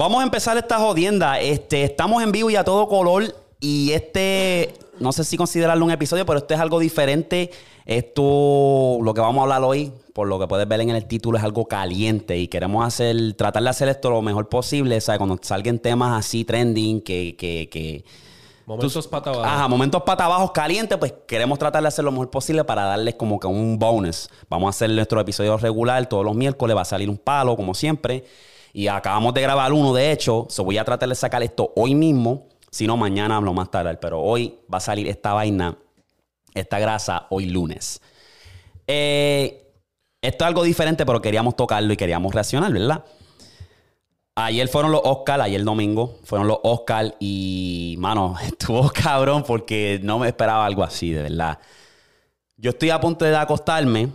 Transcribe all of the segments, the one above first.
Vamos a empezar esta jodienda. Este, estamos en vivo y a todo color. Y este, no sé si considerarlo un episodio, pero este es algo diferente. Esto, lo que vamos a hablar hoy, por lo que puedes ver en el título, es algo caliente. Y queremos hacer, tratar de hacer esto lo mejor posible. ¿sabes? Cuando salgan temas así trending, que, que, que Momentos pata abajo. Ajá, momentos pata abajo calientes, pues queremos tratar de hacer lo mejor posible para darles como que un bonus. Vamos a hacer nuestro episodio regular todos los miércoles, va a salir un palo, como siempre. Y acabamos de grabar uno, de hecho, so voy a tratar de sacar esto hoy mismo, si no mañana hablo más tarde, pero hoy va a salir esta vaina, esta grasa, hoy lunes. Eh, esto es algo diferente, pero queríamos tocarlo y queríamos reaccionar, ¿verdad? Ayer fueron los Oscars, ayer domingo fueron los Oscars y, mano, estuvo cabrón porque no me esperaba algo así, de verdad. Yo estoy a punto de acostarme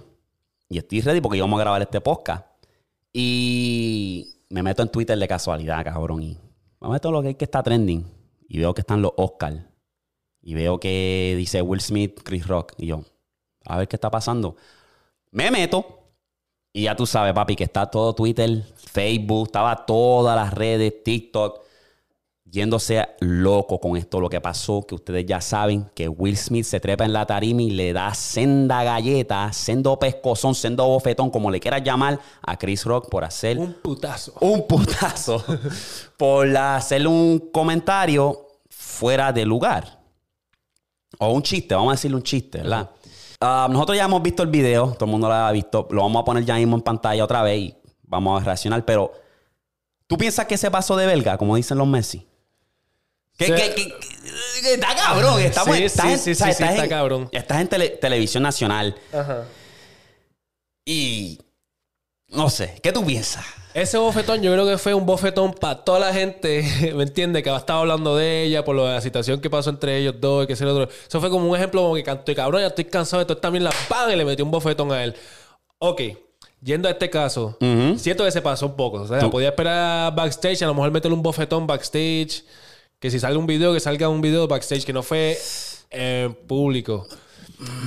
y estoy ready porque íbamos a grabar este podcast. Y me meto en Twitter de casualidad, cabrón, y me meto lo que hay que está trending y veo que están los Oscars. Y veo que dice Will Smith, Chris Rock. Y yo, a ver qué está pasando. Me meto y ya tú sabes, papi, que está todo Twitter, Facebook, estaba todas las redes, TikTok, yéndose loco con esto, lo que pasó, que ustedes ya saben que Will Smith se trepa en la tarima y le da senda galleta, sendo pescozón, sendo bofetón, como le quieras llamar, a Chris Rock por hacer Un putazo. un putazo, por hacerle un comentario fuera de lugar. O un chiste, vamos a decirle un chiste, ¿verdad? Ah, nosotros ya hemos visto el video, todo el mundo lo ha visto, lo vamos a poner ya mismo en pantalla otra vez y vamos a reaccionar, pero ¿tú piensas que se pasó de belga, como dicen los Messi? Que- que- que está cabrón, estamos, Sí, estás sí, en- sí, o sea, sí, estás sí, está en- cabrón. Estás en tele- televisión nacional Ajá. y no sé, ¿qué tú piensas? Ese bofetón yo creo que fue un bofetón para toda la gente, ¿me entiendes? Que estaba hablando de ella por lo de la situación que pasó entre ellos dos y que lo otro. Eso fue como un ejemplo como que canto y cabrón, ya estoy cansado de todo también la pan y le metió un bofetón a él. Ok, yendo a este caso, Ujú. siento que se pasó un poco. O sea, podía esperar backstage, a lo mejor meterle un bofetón backstage. Que si sale un video, que salga un video backstage que no fue en público.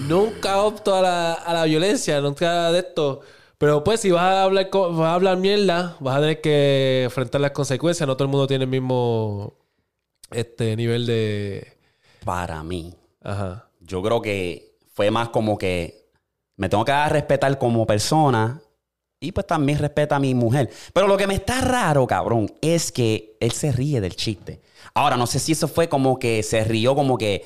Nunca opto a la, a la violencia, nunca de esto. Pero pues si vas a hablar vas a hablar mierda, vas a tener que enfrentar las consecuencias. No todo el mundo tiene el mismo este nivel de. Para mí, Ajá. yo creo que fue más como que me tengo que dar a respetar como persona y pues también respeta a mi mujer. Pero lo que me está raro, cabrón, es que él se ríe del chiste. Ahora, no sé si eso fue como que se rió como que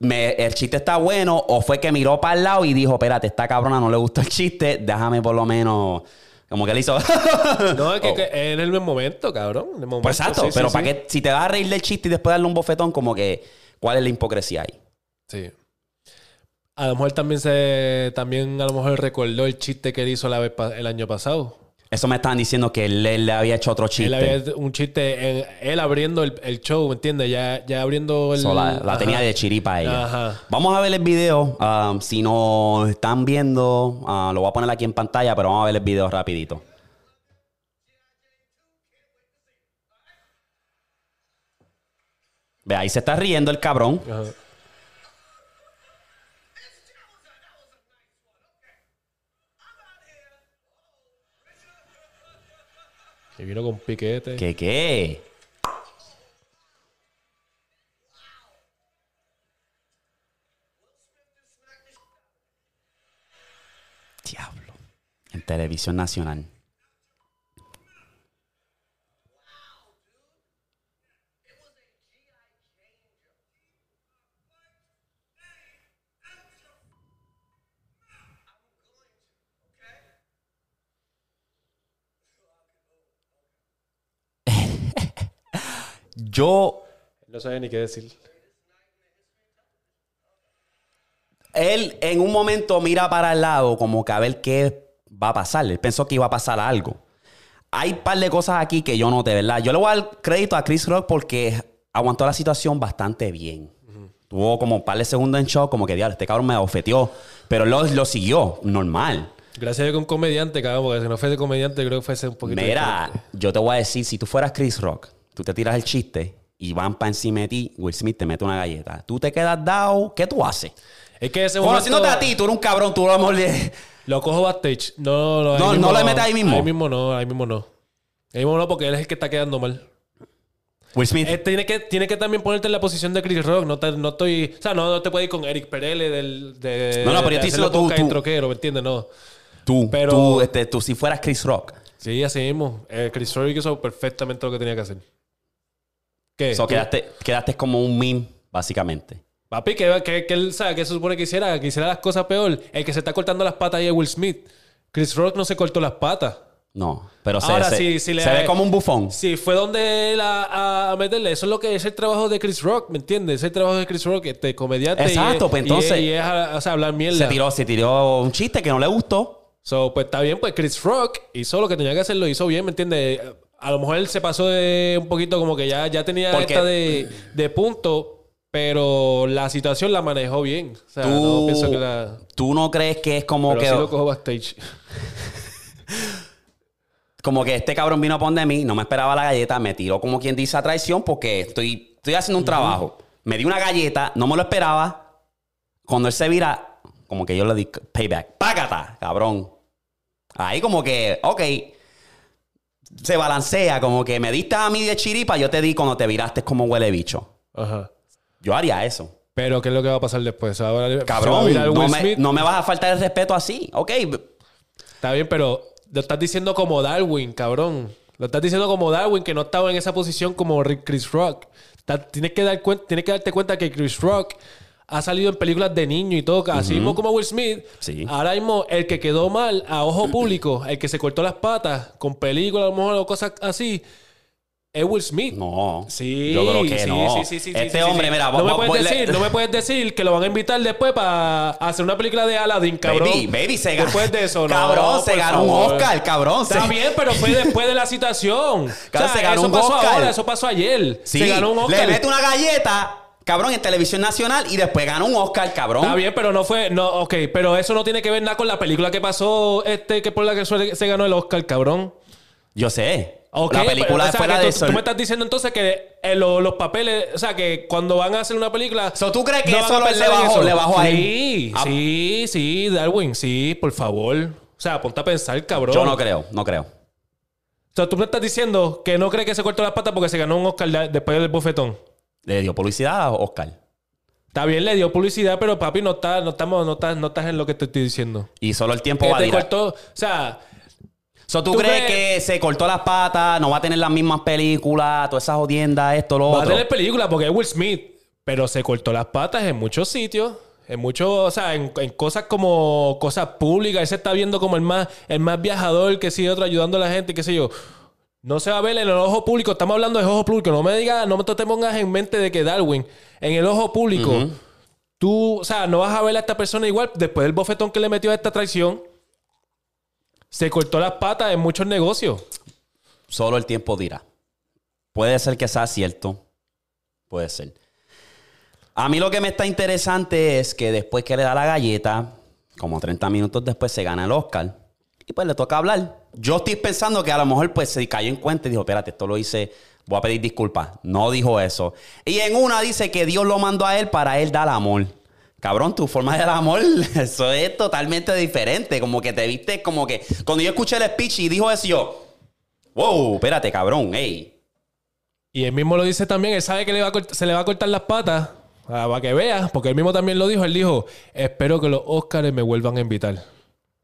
me- el chiste está bueno o fue que miró para el lado y dijo, espérate, esta cabrona no le gustó el chiste, déjame por lo menos... Como que le hizo... No, es que, Oh. que en el momento, cabrón. En el momento, Pues exacto, sí, sí, pero sí. para que si te vas a reír del chiste y después darle un bofetón, como que, ¿cuál es la hipocresía ahí? Sí. A lo mejor también se. También a lo mejor recordó el chiste que él hizo la vez pa- el año pasado. Eso me estaban diciendo que él, él le había hecho otro chiste. Él había un chiste, en- él abriendo el, el show, ¿me entiendes? Ya, ya abriendo el. So, la, tenía de chiripa ella. Ajá. Vamos a ver el video. um, si nos están viendo, ah, lo voy a poner aquí en pantalla, pero vamos a ver el video rapidito. Ve, ahí se está riendo el cabrón. Ajá. Y vino con piquete. ¿Qué qué? Diablo. En televisión nacional. Yo No sabía ni qué decir. él en un momento mira para el lado como que a ver qué va a pasar. Él pensó que iba a pasar algo. Hay un par de cosas aquí que yo noté, ¿verdad? Yo le voy a dar crédito a Chris Rock porque aguantó la situación bastante bien. Tuvo como un par de segundos en shock, como que, diablo, este cabrón me ofeteó. Pero lo, lo siguió, normal. Gracias a Dios que un comediante, cabrón, porque si no fuese comediante, creo que fuese un poquito. Mira, diferente. yo te voy a decir, si tú fueras Chris Rock, tú te tiras el chiste y van para encima de ti, Will Smith te mete una galleta. Tú te quedas dado, ¿qué tú haces? Es que ese momento. Conociéndote a ti, tú eres un cabrón, tú a lo le- Lo cojo backstage. No, no, ahí No, mismo no le metes ahí mismo. Ahí mismo no, ahí mismo no. mismo no, porque él es el que está quedando mal. Will Smith. Eh, tiene, que, tiene que también ponerte en la posición de Chris Rock. No, te- no estoy... O sea, no, no te puedes ir con Eric Perele del... De, No, no, pero yo hacerlo diciendo tú- tú. troquero, ¿me entiendes? No. tú, pero- tú, este, tú si fueras Chris Rock. Sí, así mismo. Eh, Chris Rock hizo perfectamente lo que tenía que hacer. ¿Qué? So, quedaste, quedaste como un meme, básicamente. Papi, que, que, que él, ¿sabe? ¿Qué se supone que hiciera? Que hiciera las cosas peor. El que se está cortando las patas ahí es Will Smith. Chris Rock no se cortó las patas. No, pero se, Ahora se- sí, sí le- se ve como un bufón. Sí, fue donde él a, a meterle. Eso es lo que es el trabajo de Chris Rock, ¿me entiendes? Es el trabajo de Chris Rock, este comediante. Exacto, es- pues y entonces- es- Y es, a- o sea, hablar mierda. Se tiró, se tiró un chiste que no le gustó. So, pues está bien, pues Chris Rock hizo lo que tenía que hacer, lo hizo bien, ¿me entiendes? A lo mejor él se pasó de un poquito como que ya, ya tenía Porque- esta de, de punto, pero la situación la manejó bien. O sea, Tú, no pienso que la... tú no crees que es como Pero que, sí lo cojo backstage. como que este cabrón vino a poner mí, no me esperaba la galleta, me tiró como quien dice a traición porque estoy, estoy haciendo un trabajo. Me dio una galleta, no me lo esperaba. Cuando él se vira, como que yo le di payback. ¡Págata, cabrón! Ahí como que, ok. Se balancea, como que me diste a mí de chiripa, yo te di cuando te viraste como huele bicho. Ajá. Yo haría eso. Pero, ¿qué es lo que va a pasar después? Se va a- se va a Cabrón, no me, no me vas a faltar el respeto así. Ok, Está bien, pero lo estás diciendo como Darwin, cabrón. Lo estás diciendo como Darwin, que no estaba en esa posición como Chris Rock. Está- tienes, que dar tienes que darte cuenta que Chris Rock ha salido en películas de niño y todo. Así mismo como Will Smith. Sí. Ahora mismo, el que quedó mal a ojo público, el que se cortó las patas con películas a lo mejor o cosas así, es Will Smith. no. Sí, Yo creo que sí, no. sí, sí, sí, este hombre, mira, no me, puedes voy- decir, le- no me puedes decir que lo van a invitar después para hacer una película de Aladdin, cabrón. Baby, baby, se ganó. Después de eso, no. Cabrón, se ganó un. Oscar, cabrón. Está Se- bien, pero fue después de la situación. Cabrón, o sea, se ganó eso un pasó Oscar. ahora, eso pasó ayer. Sí, Se ganó un Oscar. Le mete una galleta, cabrón, en televisión nacional y después gana un Oscar, cabrón. Está bien, pero no fue, no, ok, pero eso no tiene que ver nada con la película que pasó, este, que por la que se ganó el Oscar, cabrón. Yo sé. Ok, la película pero, o sea, fue la de tú, Sol- tú me estás diciendo entonces que eh, lo- los papeles, o sea, que cuando van a hacer una película. So, ¿tú crees que no eso le bajó- eso? le bajó a él? Sí, Ah. sí, sí, Darwin, sí, por favor. O sea, ponte a pensar, cabrón. Yo no creo, no creo. O sea, tú me estás diciendo que no crees que se cortó las patas porque se ganó un Oscar de- después del bofetón. Le dio publicidad a Oscar. Está bien, le dio publicidad, pero papi, no, está, no, estamos, no, estás, no estás en lo que te estoy diciendo. Y solo el tiempo va a cortó, o sea, So, ¿tú, ¿tú crees crees- que se cortó las patas, no va a tener las mismas películas, todas esas jodiendas, esto, lo va a otro? tener película porque es Will Smith, pero se cortó las patas en muchos sitios. En muchos, o sea, en, en cosas como cosas públicas. Él se está viendo como el más, el más viajador que sigue otro ayudando a la gente, qué sé yo. No se va a ver en el ojo público. Estamos hablando de ojo público. No me digas, no te pongas en mente de que Darwin, en el ojo público, tú, o sea, no vas a ver a esta persona igual después del bofetón que le metió a esta traición. Se cortó las patas en muchos negocios. Solo el tiempo dirá. Puede ser que sea cierto. Puede ser. A mí lo que me está interesante es que después que le da la galleta, como 30 minutos después se gana el Oscar. Y pues le toca hablar. Yo estoy pensando que a lo mejor pues se cayó en cuenta y dijo, espérate, esto lo hice, voy a pedir disculpas. No dijo eso. Y en una dice que Dios lo mandó a él para él dar amor. Cabrón, tu forma de dar amor, eso es totalmente diferente. Como que te viste, como que... Cuando yo escuché el speech y dijo eso, yo... Wow, espérate, cabrón, ey. Y él mismo lo dice también, él sabe que le va se le va a cortar las patas. ah, para que veas, porque él mismo también lo dijo. Él dijo, espero que los Oscars me vuelvan a invitar.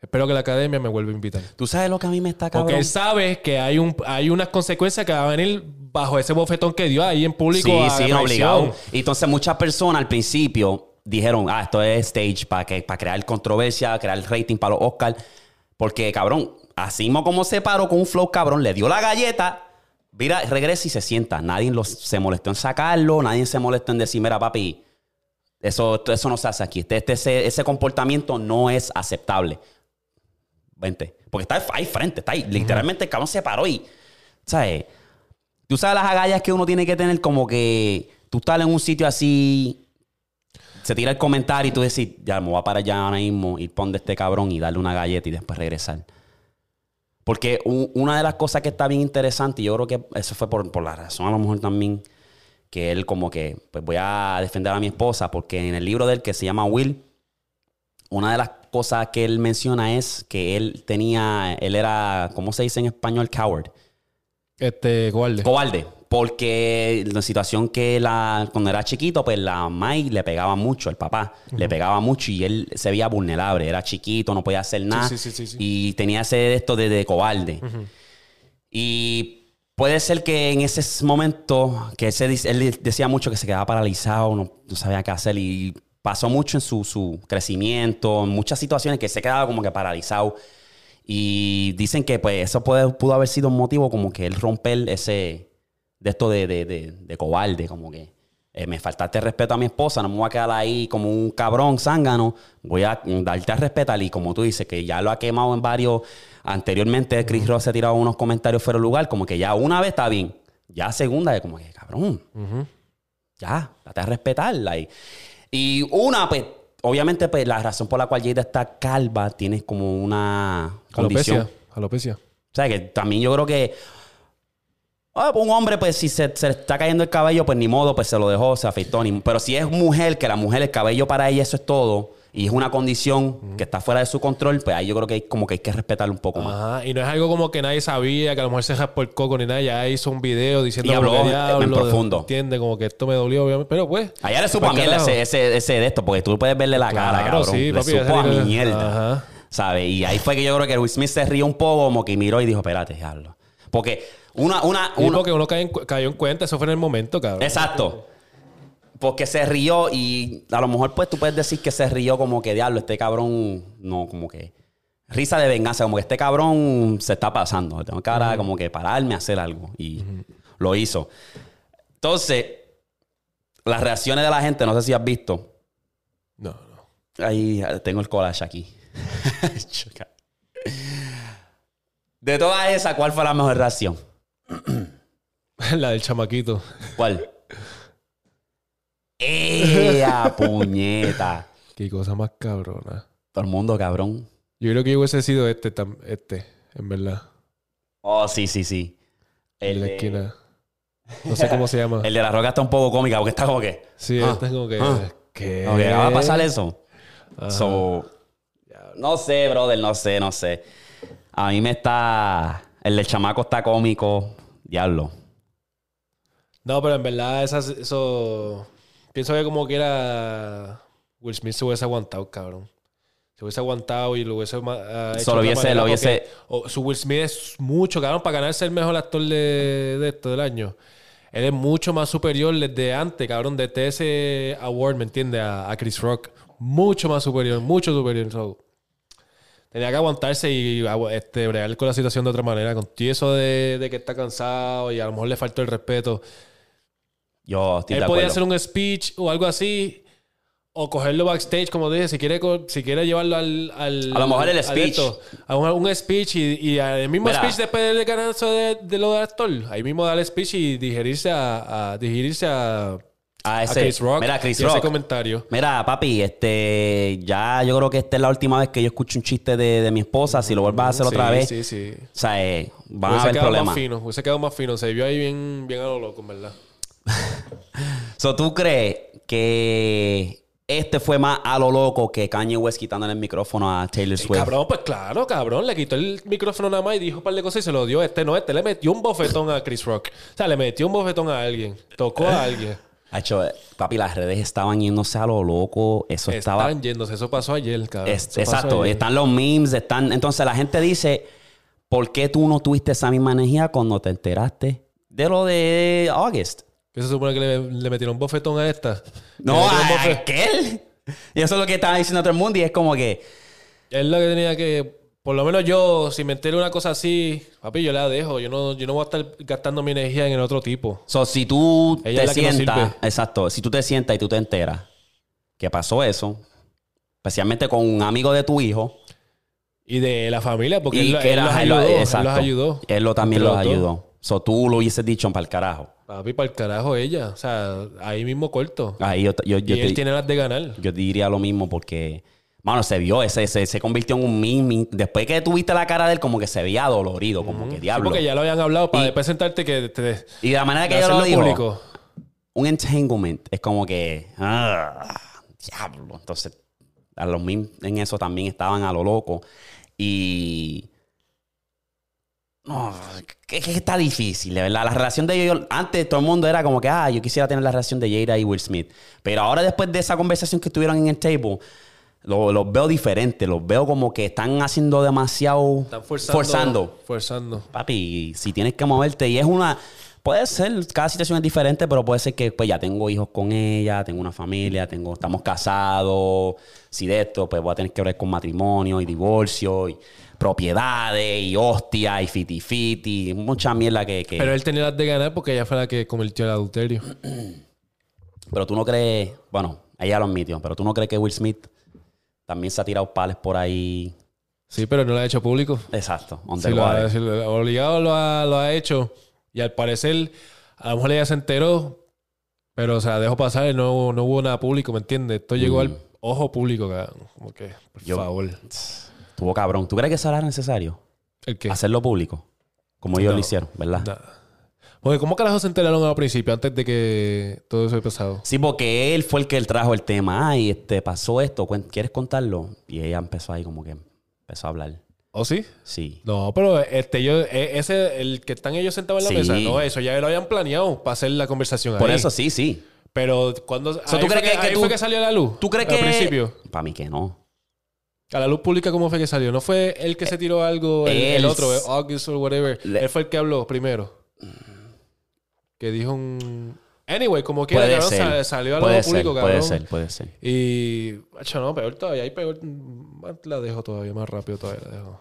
Espero que la academia me vuelva a invitar. ¿Tú sabes lo que a mí me está Porque cabrón? él sabe que hay, un, hay unas consecuencias que van a venir bajo ese bofetón que dio ahí en público. Sí, a sí, traición. obligado. Y entonces muchas personas al principio dijeron, ah, esto es stage para que para crear controversia, crear rating para los Oscars. Porque, cabrón, así mismo como se paró con un flow cabrón, le dio la galleta, mira, regresa y se sienta. Nadie los- se molestó en sacarlo, nadie se molestó en decir, mira, papi, eso, eso no se hace aquí. Este, este- ese, ese comportamiento no es aceptable. Vente. Porque está ahí frente, está ahí. Literalmente el cabrón se paró y, ¿sabes? Tú sabes las agallas que uno tiene que tener como que tú estás en un sitio así, se tira el comentario y tú decís, ya me voy a parar ya ahora mismo, ir pon de este cabrón y darle una galleta y después regresar. Porque una de las cosas que está bien interesante, y yo creo que eso fue por, por la razón a lo mejor también, que él como que, pues voy a defender a mi esposa, porque en el libro de él que se llama Will, una de las cosas que él menciona es que él tenía, él era, ¿cómo se dice en español? Coward. Este, cobarde. Cobarde. Porque la situación que la, cuando era chiquito, pues la Mai le pegaba mucho, el papá le pegaba mucho y él se veía vulnerable, era chiquito, no podía hacer nada. Sí, sí, sí, y tenía ese esto de, de cobarde. Y puede ser que en ese momento, que él decía mucho que se quedaba paralizado, no, no sabía qué hacer y pasó mucho en su, su crecimiento, en muchas situaciones que se quedaba como que paralizado. Y dicen que pues eso pudo haber sido un motivo como que él romper ese, de esto de, de, de, de cobarde, como que eh, me faltaste respeto a mi esposa, no me voy a quedar ahí como un cabrón zángano, voy a darte a respetar y como tú dices, que ya lo ha quemado en varios, anteriormente Chris Ross se ha tirado unos comentarios fuera de lugar, como que ya una vez está bien, ya segunda, como que cabrón, ya, date a respetarla. Y una, pues, obviamente, pues, la razón por la cual Jada está calva tiene como una condición. Alopecia. Alopecia. O sea, que también yo creo que... Ah, pues, un hombre, pues si se, se, le está cayendo el cabello, pues ni modo, pues se lo dejó, se afeitó. Ni... Pero si es mujer, que la mujer, el cabello para ella, eso es todo y es una condición que está fuera de su control, pues ahí yo creo que hay, como que hay que respetarlo un poco más. Y no es algo como que nadie sabía, que a lo mejor se por el coco ni nada, ya hizo un video diciendo y habló en, diablo, en profundo. Entiende, como que esto me dolió, obviamente, pero pues. Allá le pues, supo a mierda ese, ese, de esto, porque tú puedes verle la cara, cabrón. Supo a que... mierda. Ajá. ¿Sabes? Y ahí fue que yo creo que Will Smith se rió un poco, como que miró y dijo, espérate, diablo. Porque una, una, sí, uno cayó cayó en, cuenta, eso fue en el momento, cabrón. Exacto. Pues, porque se rió y a lo mejor pues tú puedes decir que se rió como que diablo, este cabrón, no, como que risa de venganza, como que este cabrón se está pasando, tengo que como que pararme a hacer algo y lo hizo. Entonces, las reacciones de la gente, no sé si has visto. No, no. Ahí tengo el collage aquí. de todas esas, ¿cuál fue la mejor reacción? la del chamaquito. ¿Cuál? ¡Ea, puñeta! Qué cosa más cabrona. Todo el mundo, cabrón. Yo creo que yo hubiese sido este, este, en verdad. Oh, sí, sí, sí. El en la esquina. No sé cómo se llama. el de la roca está un poco cómica porque está como que. Sí, ah, está como que. Ah, ¿qué? Va a pasar eso. No sé, brother, no sé, no sé. A mí me está. El del chamaco está cómico. Diablo. No, pero en verdad, eso. Pienso que como que era. Will Smith se hubiese aguantado, cabrón. Se hubiese aguantado y lo hubiese. Solo hubiese, lo hubiese. Oh, su Will Smith es mucho, cabrón, para ganarse el mejor actor de, de esto, del año. Él es mucho más superior desde antes, cabrón, desde ese award, ¿me entiendes? A, a, Chris Rock. Mucho más superior, mucho superior. Tenía que aguantarse y este, bregar con la situación de otra manera. Con eso de, de que está cansado y a lo mejor le faltó el respeto. Yo estoy Él podía hacer un speech o algo así. O cogerlo backstage, como dije, si quiere, si quiere llevarlo al, A lo mejor el speech. esto, un, speech y, y el mismo speech después del ganarse de, de lo del actor. Ahí mismo dar el speech y digerirse a, a- digerirse a, A ese, Chris Rock. Mira, Chris Rock. ese comentario. Mira, papi, este, ya yo creo que esta es la última vez que yo escucho un chiste de, de mi esposa. Si lo vuelvas a hacer otra vez, sí, sí. o sea, eh, van a Hubiese haber quedado más fino, hubiese quedado más fino. Se vio ahí bien, bien a lo loco, en ¿verdad? so, ¿tú crees que este fue más a lo loco que Kanye West quitándole el micrófono a Taylor Swift? Cabrón, pues claro, cabrón. Le quitó el micrófono nada más y dijo un par de cosas y se lo dio. Este no, este le metió un bofetón a Chris Rock. O sea, le metió un bofetón a alguien. Tocó a alguien. Hacho, eh, papi, las redes estaban yéndose a lo loco. Eso estaba. Están yéndose, eso pasó ayer, cabrón. Exacto, están los memes, están. Entonces la gente dice: ¿Por qué tú no tuviste esa misma energía cuando te enteraste de lo de August? Que se supone que le, metieron un bofetón a esta. No, a aquel. Y eso es lo que estaba diciendo todo el mundo y es como que... Es lo que tenía que... Por lo menos yo, si me entero una cosa así, papi, yo la dejo. Yo no, yo no voy a estar gastando mi energía en el otro tipo. So, si tú te sientas... exacto. Si tú te sientas y tú te enteras que pasó eso, especialmente con un amigo de tu hijo, Y de la familia, porque y él, él los lo- ayudó. él lo también los los ayudó. So, tú lo hubieses dicho para el carajo. Papi, para el carajo ella. O sea, ahí mismo corto. Ahí yo, yo, yo y él tiene las de ganar. Yo diría lo mismo porque, mano, se vio, ese, ese se convirtió en un mimi. Después que tuviste la cara de él, como que se veía dolorido, como que diablo. Sí, porque ya lo habían hablado para y, después sentarte que te, Y de la manera que yo lo digo, público. un entanglement es como que. Ah, diablo. Entonces, a los mim en eso también estaban a lo loco. Y está difícil, de verdad. La relación de ellos, antes todo el mundo era como que, ah, yo quisiera tener la relación de Jada y Will Smith. Pero ahora, después de esa conversación que tuvieron en el table, lo- los veo diferente. Los veo como que están haciendo demasiado. Están forzando. forzando. Forzando. Papi, si tienes que moverte y es una... Puede ser, cada situación es diferente, pero puede ser que pues ya tengo hijos con ella, tengo una familia, tengo, estamos casados, si de esto, pues voy a tener que ver con matrimonio y divorcio y propiedades y hostia y fiti fiti, mucha mierda que... que- Pero él tenía las de ganar porque ella fue la que cometió el adulterio. pero tú no crees, bueno, ella lo admitió, pero tú no crees que Will Smith también se ha tirado pales por ahí. Sí, pero no lo ha hecho público. Exacto, Sí, lo ha, sí, obligado lo ha, lo ha hecho. Y al parecer, a lo mejor ella se enteró, pero o sea, dejó pasar y no, no hubo nada público, ¿me entiendes? Esto llegó al ojo público. Como que, por Mm. Yo- favor. Estuvo cabrón. ¿Tú crees que eso era necesario? ¿El qué? Hacerlo público. Como ellos No. lo hicieron, ¿verdad? Nada. Porque, ¿cómo carajo se enteraron al principio, antes de que todo eso haya pasado? Sí, porque él fue el que trajo el tema. Ay, este, pasó esto. ¿Quieres contarlo? Y ella empezó ahí como que empezó a hablar. ¿O sí? Sí. No, pero este, yo, e- ese, el que están ellos sentados en la Sí. mesa, no, eso ya lo habían planeado para hacer la conversación Por ahí. eso sí, sí. Pero cuando. sea, ahí ¿tú crees que- que ahí tú- fue que salió a la luz? ¿Tú crees Al que...? principio. Para mí que no. A la luz pública, ¿cómo fue que salió? ¿No fue el que se tiró algo, el, Él- el otro, eh, August o whatever? Le- Él fue el que habló primero. Que dijo un... Anyway, como quiera, Puede cabrón, salió a lo público, ser, cabrón. puede ser, puede ser. Y... Hacho, no, peor todavía. Ahí peor... La dejo todavía, más rápido todavía la dejo.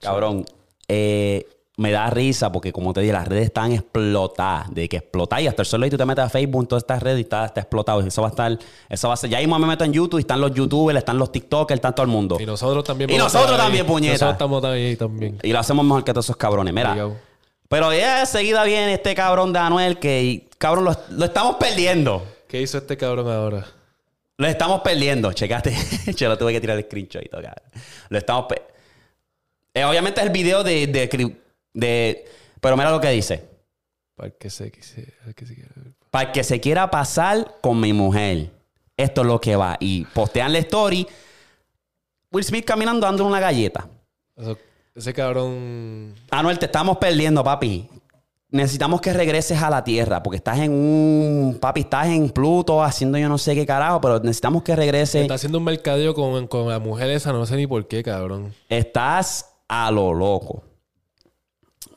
Cabrón, eh, me da risa porque, como te dije, las redes están explotadas. De que explotar y hasta el solo y tú te metes a Facebook, en todas estas redes y está, está explotado. Eso va a estar, eso va a ser. Ya mismo me meto en YouTube y están los YouTubers, están los TikTokers, están todo el mundo. Y nosotros también. Y nosotros también, puñeta. Nosotros estamos ahí también. Y lo hacemos mejor que todos esos cabrones. Mira. Pero ya seguida viene este cabrón de Anuel que, cabrón, lo, lo estamos perdiendo. ¿Qué hizo este cabrón ahora? Lo estamos perdiendo. Checate. Yo lo tuve que tirar el screenshot y todo, cabrón. Lo estamos Eh, obviamente es el video de, de- Pero mira lo que dice. Para que se quise... para que se quiera- Para el que se quiera pasar con mi mujer. Esto es lo que va. Y postean la story. Will Smith caminando dando una galleta. Eso- ese cabrón... Anuel, te estamos perdiendo, papi. Necesitamos que regreses a la Tierra, porque estás en un... Papi, estás en Pluto haciendo yo no sé qué carajo, pero necesitamos que regreses. Está haciendo un mercadeo con, con la mujer esa, no sé ni por qué, cabrón. Estás a lo loco.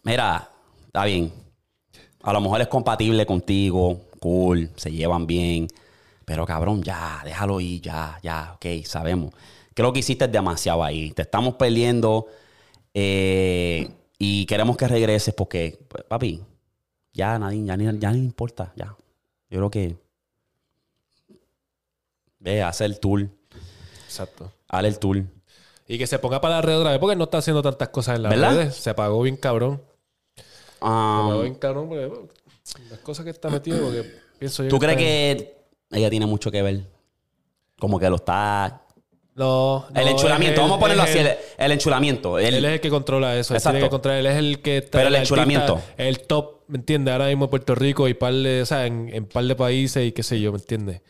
Mira, está bien. A lo mejor es compatible contigo, cool, se llevan bien. Pero cabrón, ya, déjalo ir, ya, ya, ok, sabemos. Creo que hiciste demasiado ahí. Te estamos perdiendo eh, y queremos que regreses porque, pues, papi, ya nadie, ya, ni- ya ni importa, ya. Yo creo que ve, hace el tour, Exacto. haz el tour. Y que se ponga para la red otra vez porque no está haciendo tantas cosas en las ¿Verdad? redes. Se apagó bien cabrón. Apagó bien cabrón porque las cosas que está metido porque pienso yo ¿Tú crees que ella tiene mucho que ver? Como que lo está... No. El no, enchulamiento, es él- vamos a ponerlo así, él. el, el enchulamiento. El- Él es el que controla eso. Él Exacto. tiene que controlar. Él es el que está. Pero el artista, enchulamiento. El top, ¿me entiendes? Ahora mismo en Puerto Rico y par de, o sea, en, en par de países y qué sé yo, ¿me entiendes?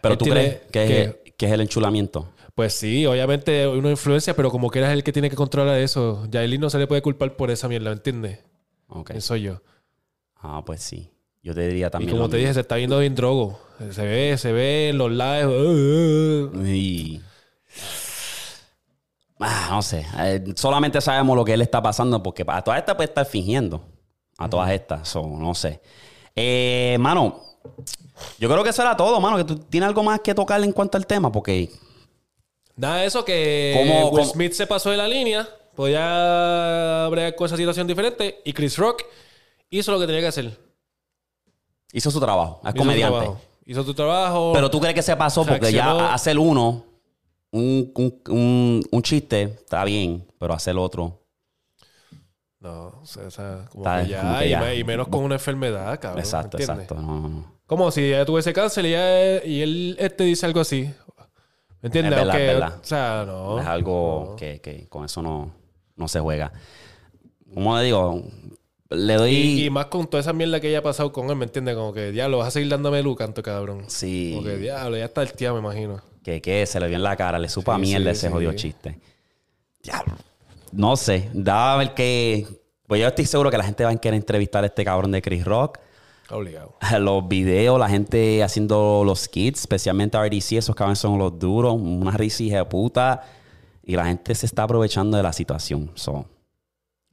pero él tú crees que, que- es, que es el enchulamiento. Pues sí, obviamente una influencia, pero como que eres el que tiene que controlar eso. Yailin no se le puede culpar por esa mierda, ¿me entiendes? Eso yo. Ah, pues sí. Yo te diría Y también. como lo te dije, se está viendo bien drogo. Se ve, se ve en los lives. Y- Ah, no sé. Eh, solamente sabemos lo que él está pasando porque a todas estas puede estar fingiendo. A todas estas. So, no sé. Eh, mano, yo creo que eso era todo, mano. Que tú tienes algo más que tocar en cuanto al tema porque... Nada eso que ¿Cómo- Will Smith se pasó de la línea. Podía bregar con esa situación diferente. Y Chris Rock hizo lo que tenía que hacer. Hizo su trabajo. Es Hizo su comediante. trabajo. Hizo tu trabajo. Pero tú crees que se pasó porque Reaccionó. ya hacer uno, un, un, un, un chiste, está bien, pero hacer otro. No, o sea, o sea, como, que ya, como que ya. y menos con una enfermedad, cabrón. exacto, exacto. No. Como si ella tuviese cáncer y, ella- y él este dice algo así. ¿Me entiendes? Es verdad, Aunque- es verdad. O sea, no. Es algo no. que, que con eso no, no se juega. Como le digo, le doy. Y, y más con toda esa mierda que ella ha pasado con él, ¿me entiendes? Como que, diablo, vas a seguir dándome luz, canto cabrón. sí, Como que, diablo, ya está el tío, me imagino. que, que se le vio en la cara, le supo a Sí, mierda sí, ese sí. jodido chiste. Diablo. No sé, daba a ver que Pues yo estoy seguro que la gente va a querer entrevistar a este cabrón de Chris Rock. Obligado. Los videos, la gente haciendo los skits, especialmente RDC, esos cabrones son los duros, una risa de puta. Y la gente se está aprovechando de la situación. So,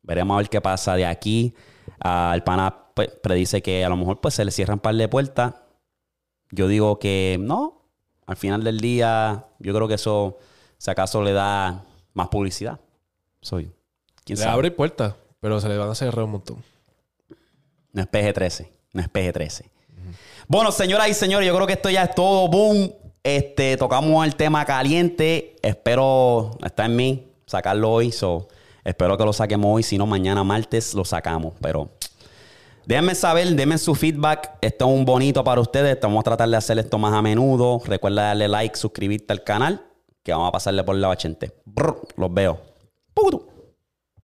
veremos a ver qué pasa de aquí. Ah, el pana pues, predice que a lo mejor pues se le cierran un par de puertas. Yo digo que no. Al final del día, yo creo que eso, si acaso le da más publicidad. Soy. ¿Quién le abre puertas, pero se le van a cerrar un montón. No es PG-13. No es PG-13. Bueno, señoras y señores, yo creo que esto ya es todo. Boom. Este, tocamos el tema caliente. Espero, está en mí, sacarlo hoy. So, espero que lo saquemos hoy. Si no, mañana martes lo sacamos. Pero déjenme saber, denme su feedback. Esto es un bonito para ustedes. Vamos a tratar de hacer esto más a menudo. Recuerda darle like, suscribirte al canal. Que vamos a pasarle por la bachente. los veo. Puto.